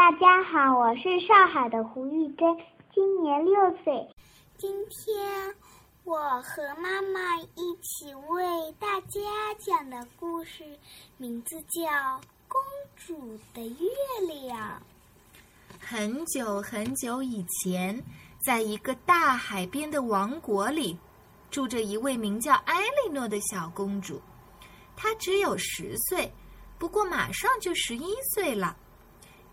大家好，我是上海的胡玉珍，今年六岁。今天我和妈妈一起为大家讲的故事名字叫《公主的月亮》。很久很久以前，在一个大海边的王国里，住着一位名叫艾莉诺的小公主。她只有十岁，不过马上就十一岁了。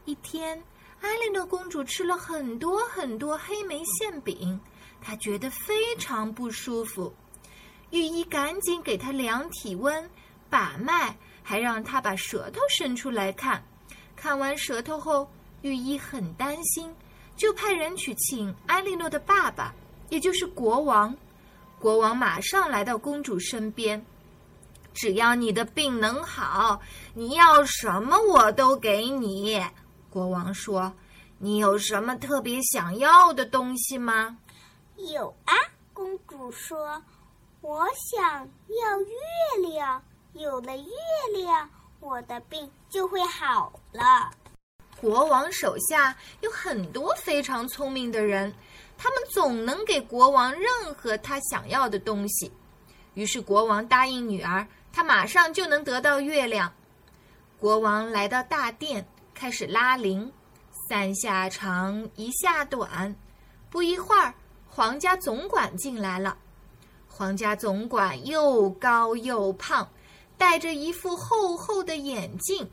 一天，艾莉诺公主吃了很多很多黑莓馅饼，她觉得非常不舒服。御医赶紧给她量体温、把脉，还让她把舌头伸出来看。看完舌头后，御医很担心，就派人去请艾莉诺的爸爸，也就是国王。国王马上来到公主身边，只要你的病能好，你要什么我都给你。国王说：“你有什么特别想要的东西吗？”“有啊。”公主说，“我想要月亮，有了月亮，我的病就会好了。”国王手下有很多非常聪明的人，他们总能给国王任何他想要的东西。于是国王答应女儿，他马上就能得到月亮。国王来到大殿。开始拉铃，三下长，一下短。不一会儿，皇家总管进来了。皇家总管又高又胖，戴着一副厚厚的眼镜，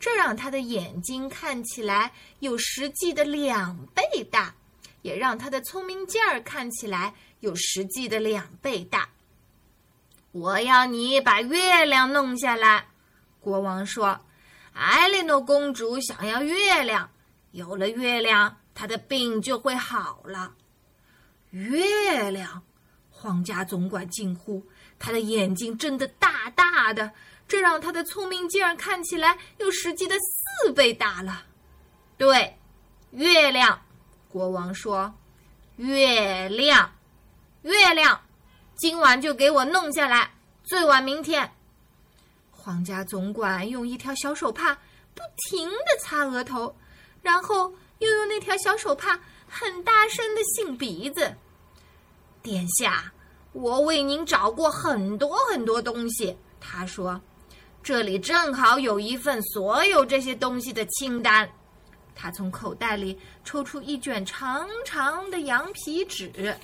这让他的眼睛看起来有实际的两倍大，也让他的聪明劲儿看起来有实际的两倍大。我要你把月亮弄下来，国王说。艾莉诺公主想要月亮，有了月亮，她的病就会好了。月亮，皇家总管惊呼，他的眼睛睁得大大的，这让他的聪明劲儿看起来有实际的四倍大了。对，月亮，国王说：“月亮，月亮，今晚就给我弄下来，最晚明天。”皇家总管用一条小手帕不停地擦额头，然后又用那条小手帕很大声地擤鼻子。殿下，我为您找过很多很多东西。他说：“这里正好有一份所有这些东西的清单。”他从口袋里抽出一卷长长的羊皮纸。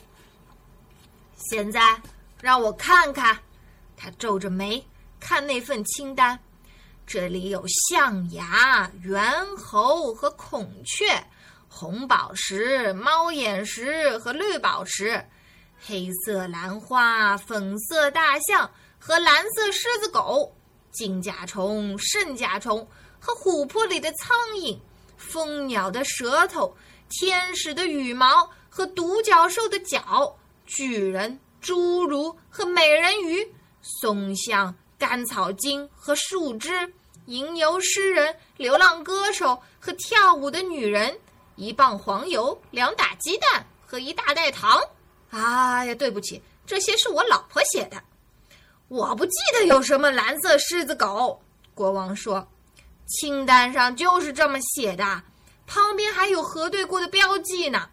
现在让我看看。他皱着眉。看那份清单，这里有象牙、猿猴和孔雀，红宝石、猫眼石和绿宝石，黑色兰花、粉色大象和蓝色狮子狗，金甲虫、圣甲虫和琥珀里的苍蝇，蜂鸟的舌头，天使的羽毛和独角兽的角，巨人、侏儒和美人鱼，松象。甘草精和树枝，吟游诗人、流浪歌手和跳舞的女人，一磅黄油，两打鸡蛋和一大袋糖。哎呀，对不起，这些是我老婆写的。我不记得有什么蓝色狮子狗。国王说：“清单上就是这么写的，旁边还有核对过的标记呢。”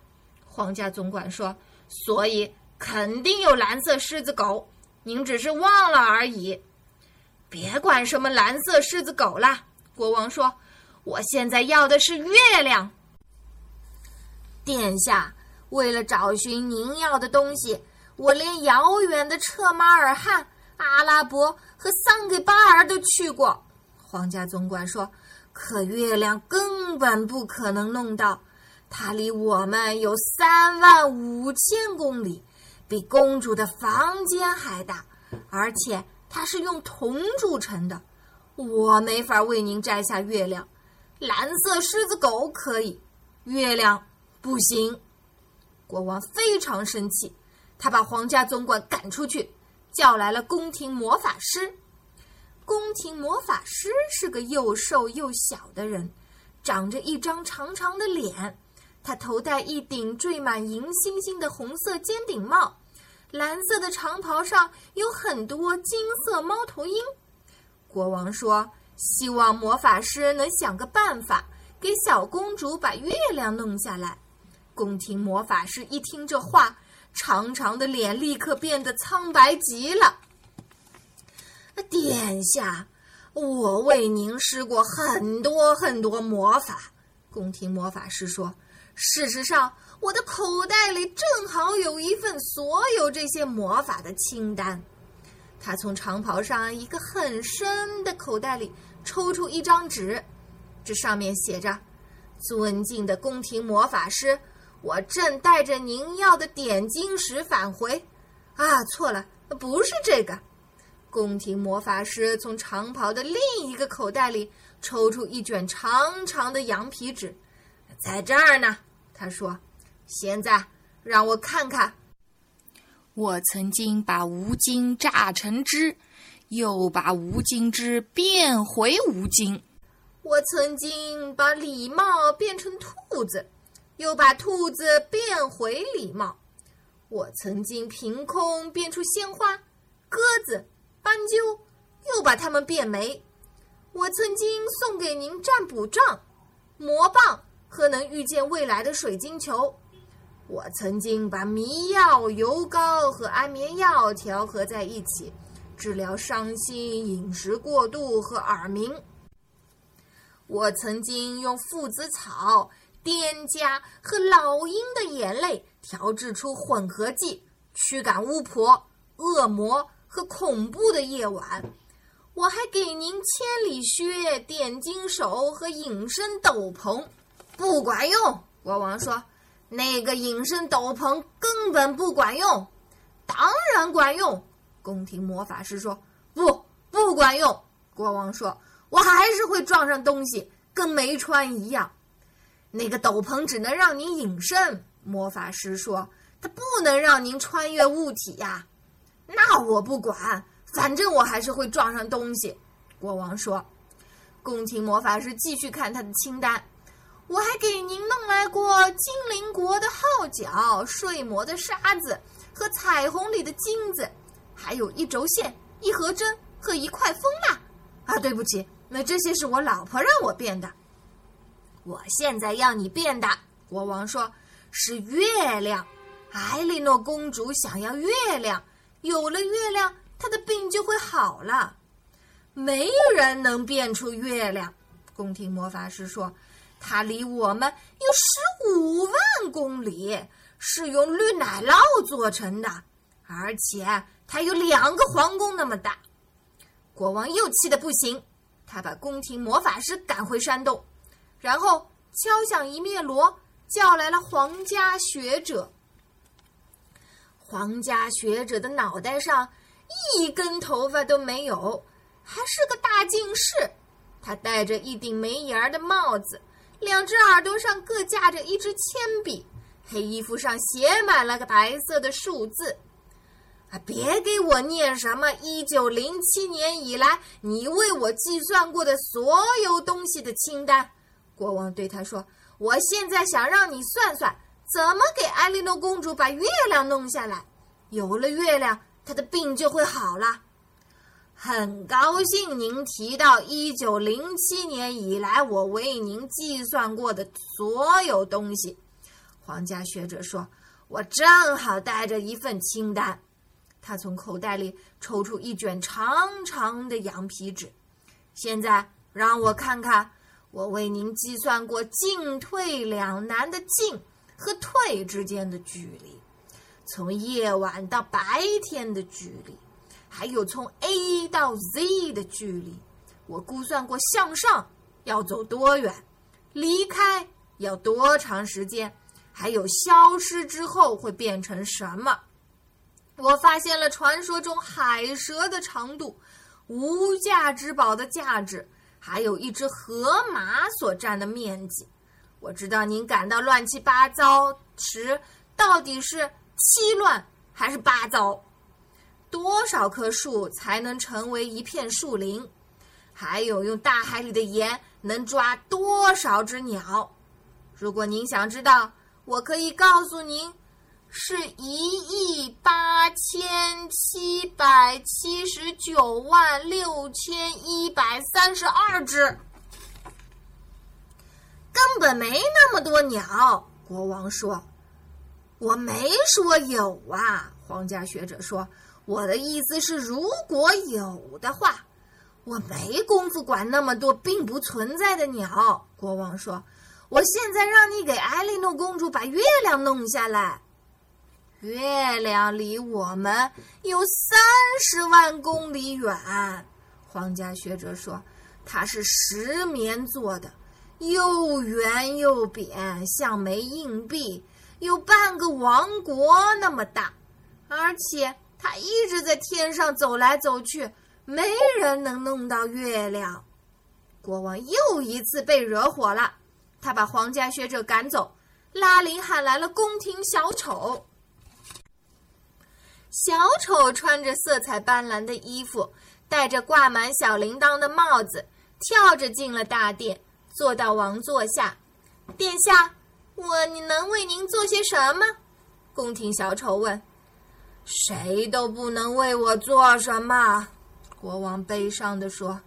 皇家总管说：“所以肯定有蓝色狮子狗，您只是忘了而已。”别管什么蓝色狮子狗了，国王说：“我现在要的是月亮。”殿下，为了找寻您要的东西，我连遥远的彻马尔汗、阿拉伯和桑给巴尔都去过。皇家总管说：“可月亮根本不可能弄到，它离我们有三万五千公里，比公主的房间还大，而且……”它是用铜铸成的，我没法为您摘下月亮。蓝色狮子狗可以，月亮不行。国王非常生气，他把皇家总管赶出去，叫来了宫廷魔法师。宫廷魔法师是个又瘦又小的人，长着一张长长的脸，他头戴一顶缀满银星星的红色尖顶帽。蓝色的长袍上有很多金色猫头鹰。国王说：“希望魔法师能想个办法，给小公主把月亮弄下来。宫廷魔法师一听这话，长长的脸立刻变得苍白极了。殿下，我为您施过很多很多魔法。宫廷魔法师说：“事实上，我的口袋里正好有一份所有这些魔法的清单。”他从长袍上一个很深的口袋里抽出一张纸，这上面写着：“尊敬的宫廷魔法师，我正带着您要的点金石返回。”啊，错了，不是这个。宫廷魔法师从长袍的另一个口袋里抽出一卷长长的羊皮纸，在这儿呢。他说：“现在让我看看。我曾经把吴京榨成汁，又把吴京汁变回吴京。我曾经把礼貌变成兔子，又把兔子变回礼貌。我曾经凭空变出鲜花、鸽子。”斑鸠又把它们变没。我曾经送给您占卜杖、魔棒和能预见未来的水晶球。我曾经把迷药、油膏和安眠药调和在一起，治疗伤心、饮食过度和耳鸣。我曾经用附子草、颠茄和老鹰的眼泪调制出混合剂，驱赶巫婆、恶魔。和恐怖的夜晚，我还给您千里靴、点金手和隐身斗篷，不管用。国王说：“那个隐身斗篷根本不管用。”当然管用。宫廷魔法师说：“不，不管用。”国王说：“我还是会撞上东西，跟没穿一样。”那个斗篷只能让您隐身。魔法师说：“它不能让您穿越物体呀。”那我不管，反正我还是会撞上东西。国王说：“宫廷魔法师继续看他的清单，我还给您弄来过精灵国的号角、睡魔的沙子和彩虹里的金子，还有一轴线、一盒针和一块风蜡。啊，对不起，那这些是我老婆让我变的。我现在要你变的，国王说，是月亮。艾莉诺公主想要月亮。”有了月亮，她的病就会好了。没人能变出月亮，宫廷魔法师说，它离我们有十五万公里，是用绿奶酪做成的，而且它有两个皇宫那么大。国王又气得不行，他把宫廷魔法师赶回山洞，然后敲响一面锣，叫来了皇家学者。皇家学者的脑袋上一根头发都没有，还是个大近视。他戴着一顶没檐儿的帽子，两只耳朵上各架着一支铅笔，黑衣服上写满了个白色的数字。啊，别给我念什么一九零七年以来你为我计算过的所有东西的清单。国王对他说：“我现在想让你算算。”怎么给艾莉诺公主把月亮弄下来？有了月亮，她的病就会好了。很高兴您提到一九零七年以来我为您计算过的所有东西。皇家学者说：“我正好带着一份清单。”他从口袋里抽出一卷长长的羊皮纸。现在让我看看，我为您计算过进退两难的进。和退之间的距离，从夜晚到白天的距离，还有从 A 到 Z 的距离，我估算过向上要走多远，离开要多长时间，还有消失之后会变成什么。我发现了传说中海蛇的长度，无价之宝的价值，还有一只河马所占的面积。我知道您感到乱七八糟时，到底是七乱还是八糟？多少棵树才能成为一片树林？还有用大海里的盐能抓多少只鸟？如果您想知道，我可以告诉您，是一亿八千七百七十九万六千一百三十二只。根本没那么多鸟。国王说：“我没说有啊。”皇家学者说：“我的意思是，如果有的话，我没工夫管那么多并不存在的鸟。”国王说：“我现在让你给艾莉诺公主把月亮弄下来。月亮离我们有三十万公里远。”皇家学者说：“它是石棉做的。”又圆又扁，像枚硬币，有半个王国那么大，而且它一直在天上走来走去，没人能弄到月亮。国王又一次被惹火了，他把皇家学者赶走，拉林喊来了宫廷小丑。小丑穿着色彩斑斓的衣服，戴着挂满小铃铛的帽子，跳着进了大殿。坐到王座下，殿下，我能为您做些什么？宫廷小丑问。谁都不能为我做什么，国王悲伤地说。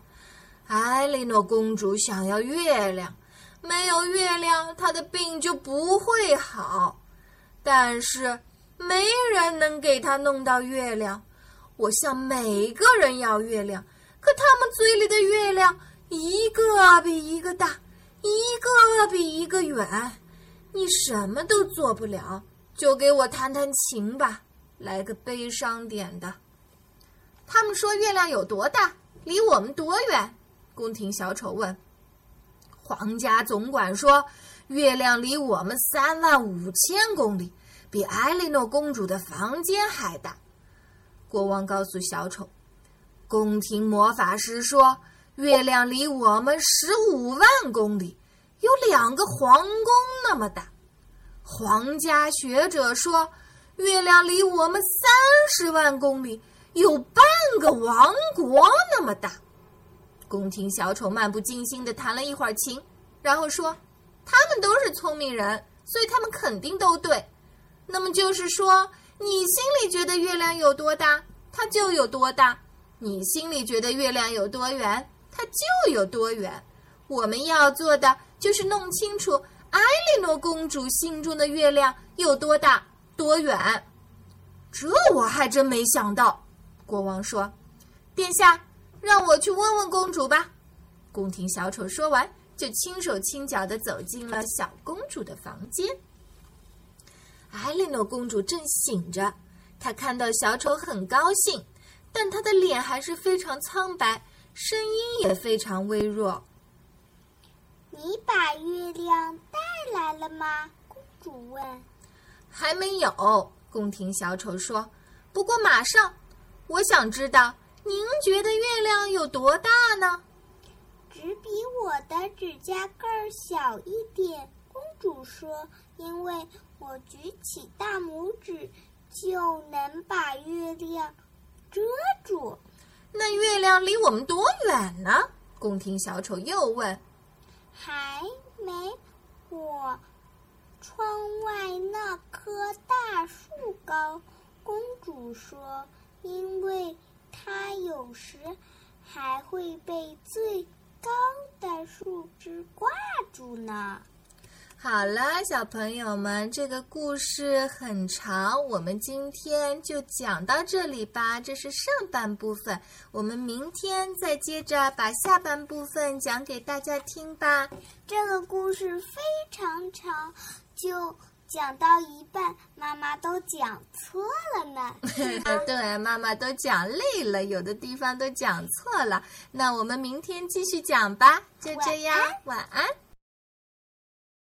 艾莉诺公主想要月亮，没有月亮，她的病就不会好。但是没人能给她弄到月亮。我向每个人要月亮，可他们嘴里的月亮。一个比一个大，一个比一个远，你什么都做不了，就给我弹弹琴吧，来个悲伤点的。他们说月亮有多大，离我们多远？宫廷小丑问。皇家总管说，月亮离我们三万五千公里，比艾莉诺公主的房间还大。国王告诉小丑，宫廷魔法师说。月亮离我们十五万公里，有两个皇宫那么大。皇家学者说，月亮离我们三十万公里，有半个王国那么大。宫廷小丑漫不经心地弹了一会儿琴，然后说：“他们都是聪明人，所以他们肯定都对。那么就是说，你心里觉得月亮有多大，它就有多大；你心里觉得月亮有多远。”它就有多远，我们要做的就是弄清楚艾莉诺公主心中的月亮有多大、多远。这我还真没想到。国王说：“殿下，让我去问问公主吧。”宫廷小丑说完，就轻手轻脚地走进了小公主的房间。艾莉诺公主正醒着，她看到小丑很高兴，但她的脸还是非常苍白。声音也非常微弱。你把月亮带来了吗？公主问。还没有。宫廷小丑说。不过马上。我想知道，您觉得月亮有多大呢？只比我的指甲盖儿小一点。公主说。因为我举起大拇指，就能把月亮遮住。那月亮离我们多远呢？宫廷小丑又问。还没我窗外那棵大树高。公主说：“因为它有时还会被最高的树枝挂住呢。”好了，小朋友们，这个故事很长，我们今天就讲到这里吧。这是上半部分，我们明天再接着把下半部分讲给大家听吧。这个故事非常长，就讲到一半，妈妈都讲错了呢。对，妈妈都讲累了，有的地方都讲错了。那我们明天继续讲吧。就这样，晚安。